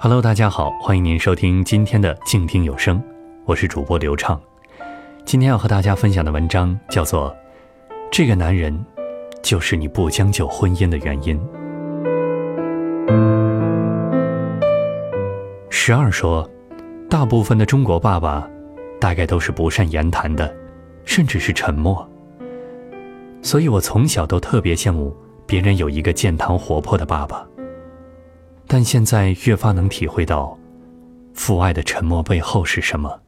Hello，大家好，欢迎您收听今天的静听有声，我是主播刘畅。今天要和大家分享的文章叫做《这个男人就是你不将就婚姻的原因》。十二说，大部分的中国爸爸大概都是不善言谈的，甚至是沉默。所以我从小都特别羡慕别人有一个健谈活泼的爸爸。但现在越发能体会到，父爱的沉默背后是什么？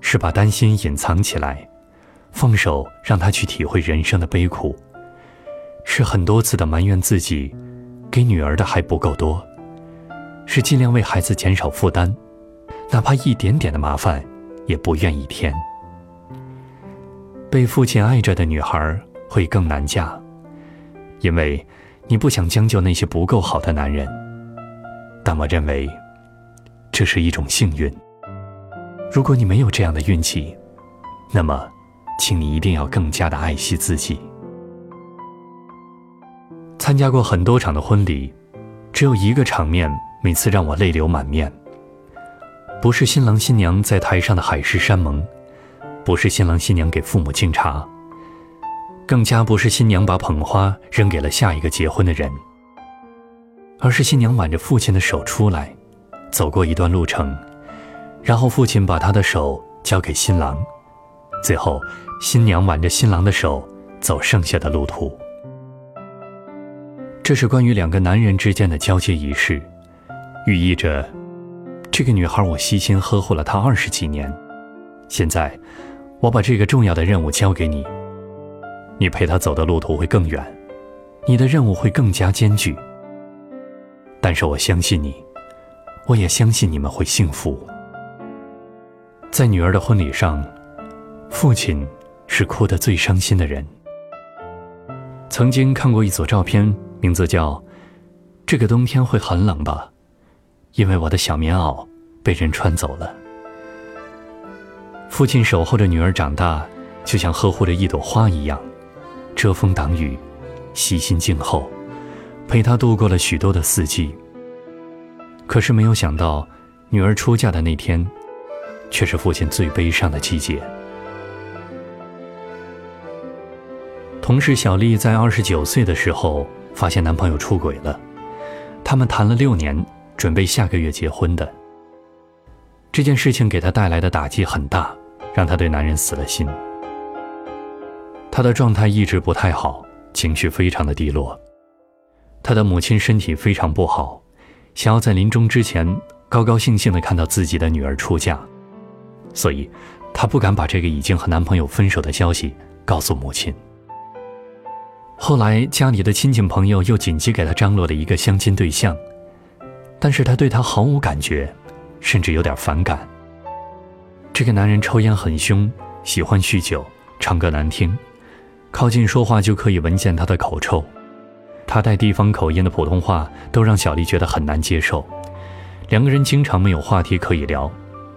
是把担心隐藏起来，放手让他去体会人生的悲苦；是很多次的埋怨自己，给女儿的还不够多；是尽量为孩子减少负担，哪怕一点点的麻烦也不愿意添。被父亲爱着的女孩会更难嫁，因为。你不想将就那些不够好的男人，但我认为这是一种幸运。如果你没有这样的运气，那么，请你一定要更加的爱惜自己。参加过很多场的婚礼，只有一个场面每次让我泪流满面。不是新郎新娘在台上的海誓山盟，不是新郎新娘给父母敬茶。更加不是新娘把捧花扔给了下一个结婚的人，而是新娘挽着父亲的手出来，走过一段路程，然后父亲把她的手交给新郎，最后新娘挽着新郎的手走剩下的路途。这是关于两个男人之间的交接仪式，寓意着这个女孩我悉心呵护了她二十几年，现在我把这个重要的任务交给你。你陪他走的路途会更远，你的任务会更加艰巨。但是我相信你，我也相信你们会幸福。在女儿的婚礼上，父亲是哭得最伤心的人。曾经看过一组照片，名字叫“这个冬天会很冷吧”，因为我的小棉袄被人穿走了。父亲守候着女儿长大，就像呵护着一朵花一样。遮风挡雨，悉心静候，陪她度过了许多的四季。可是没有想到，女儿出嫁的那天，却是父亲最悲伤的季节。同事小丽在二十九岁的时候发现男朋友出轨了，他们谈了六年，准备下个月结婚的。这件事情给她带来的打击很大，让她对男人死了心。他的状态一直不太好，情绪非常的低落。他的母亲身体非常不好，想要在临终之前高高兴兴的看到自己的女儿出嫁，所以，她不敢把这个已经和男朋友分手的消息告诉母亲。后来家里的亲戚朋友又紧急给他张罗了一个相亲对象，但是他对他毫无感觉，甚至有点反感。这个男人抽烟很凶，喜欢酗酒，唱歌难听。靠近说话就可以闻见他的口臭，他带地方口音的普通话都让小丽觉得很难接受，两个人经常没有话题可以聊，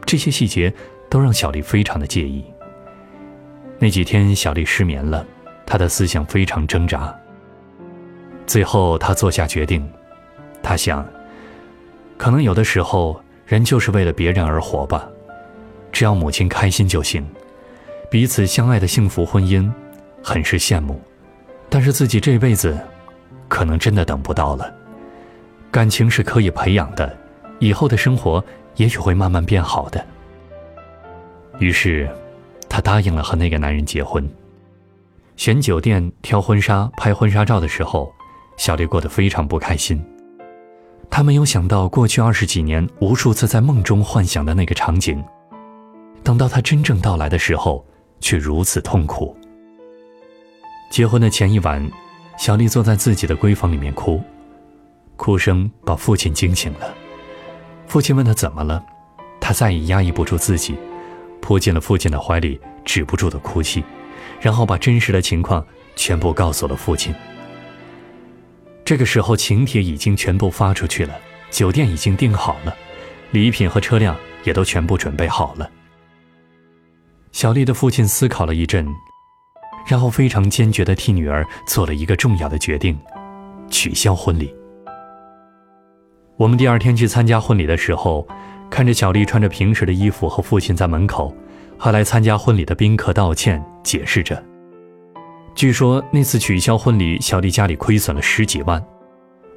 这些细节都让小丽非常的介意。那几天小丽失眠了，她的思想非常挣扎。最后她做下决定，她想，可能有的时候人就是为了别人而活吧，只要母亲开心就行，彼此相爱的幸福婚姻。很是羡慕，但是自己这辈子可能真的等不到了。感情是可以培养的，以后的生活也许会慢慢变好的。于是，她答应了和那个男人结婚。选酒店、挑婚纱、拍婚纱照的时候，小丽过得非常不开心。她没有想到，过去二十几年无数次在梦中幻想的那个场景，等到它真正到来的时候，却如此痛苦。结婚的前一晚，小丽坐在自己的闺房里面哭，哭声把父亲惊醒了。父亲问她怎么了，她再也压抑不住自己，扑进了父亲的怀里，止不住的哭泣，然后把真实的情况全部告诉了父亲。这个时候，请帖已经全部发出去了，酒店已经订好了，礼品和车辆也都全部准备好了。小丽的父亲思考了一阵。然后非常坚决地替女儿做了一个重要的决定：取消婚礼。我们第二天去参加婚礼的时候，看着小丽穿着平时的衣服和父亲在门口，和来参加婚礼的宾客道歉，解释着。据说那次取消婚礼，小丽家里亏损了十几万。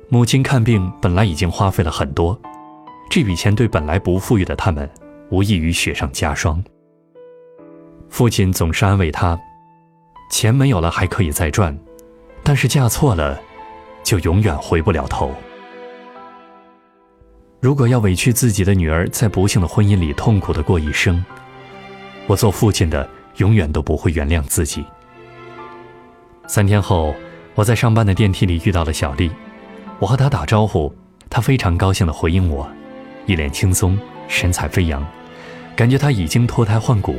母亲看病本来已经花费了很多，这笔钱对本来不富裕的他们，无异于雪上加霜。父亲总是安慰她：“钱没有了还可以再赚，但是嫁错了，就永远回不了头。如果要委屈自己的女儿在不幸的婚姻里痛苦的过一生，我做父亲的永远都不会原谅自己。”三天后，我在上班的电梯里遇到了小丽。我和她打招呼，她非常高兴的回应我，一脸轻松，神采飞扬，感觉她已经脱胎换骨，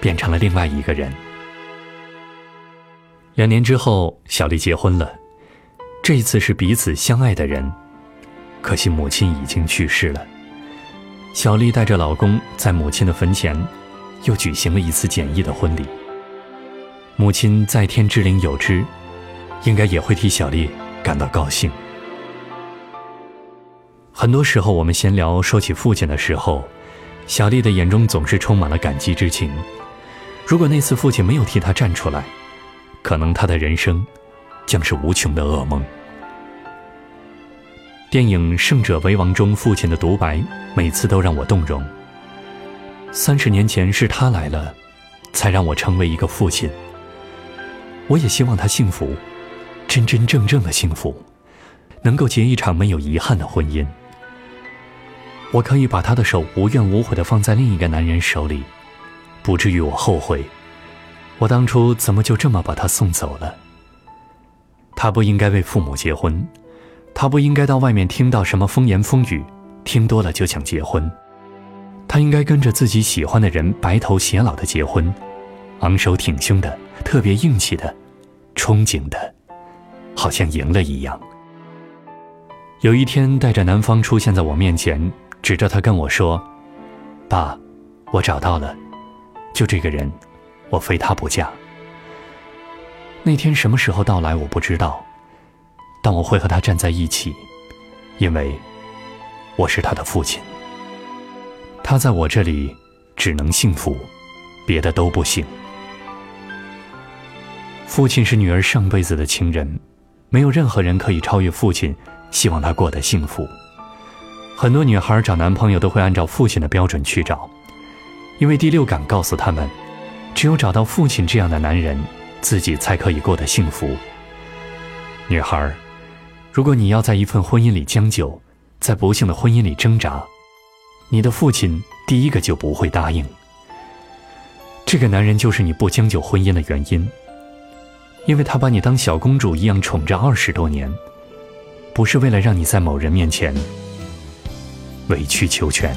变成了另外一个人。两年之后，小丽结婚了，这一次是彼此相爱的人，可惜母亲已经去世了。小丽带着老公在母亲的坟前，又举行了一次简易的婚礼。母亲在天之灵有知，应该也会替小丽感到高兴。很多时候，我们闲聊说起父亲的时候，小丽的眼中总是充满了感激之情。如果那次父亲没有替她站出来，可能她的人生将是无穷的噩梦。电影《胜者为王》中父亲的独白，每次都让我动容。三十年前是他来了，才让我成为一个父亲。我也希望他幸福，真真正正的幸福，能够结一场没有遗憾的婚姻。我可以把他的手无怨无悔地放在另一个男人手里，不至于我后悔，我当初怎么就这么把他送走了？他不应该为父母结婚，他不应该到外面听到什么风言风语，听多了就想结婚。他应该跟着自己喜欢的人白头偕老的结婚，昂首挺胸的，特别硬气的，憧憬的，好像赢了一样。有一天，带着男方出现在我面前。指着他跟我说：“爸，我找到了，就这个人，我非他不嫁。那天什么时候到来我不知道，但我会和他站在一起，因为我是他的父亲。他在我这里只能幸福，别的都不行。父亲是女儿上辈子的情人，没有任何人可以超越父亲，希望她过得幸福。”很多女孩找男朋友都会按照父亲的标准去找，因为第六感告诉他们，只有找到父亲这样的男人，自己才可以过得幸福。女孩，如果你要在一份婚姻里将就，在不幸的婚姻里挣扎，你的父亲第一个就不会答应。这个男人就是你不将就婚姻的原因，因为他把你当小公主一样宠着二十多年，不是为了让你在某人面前。委曲求全。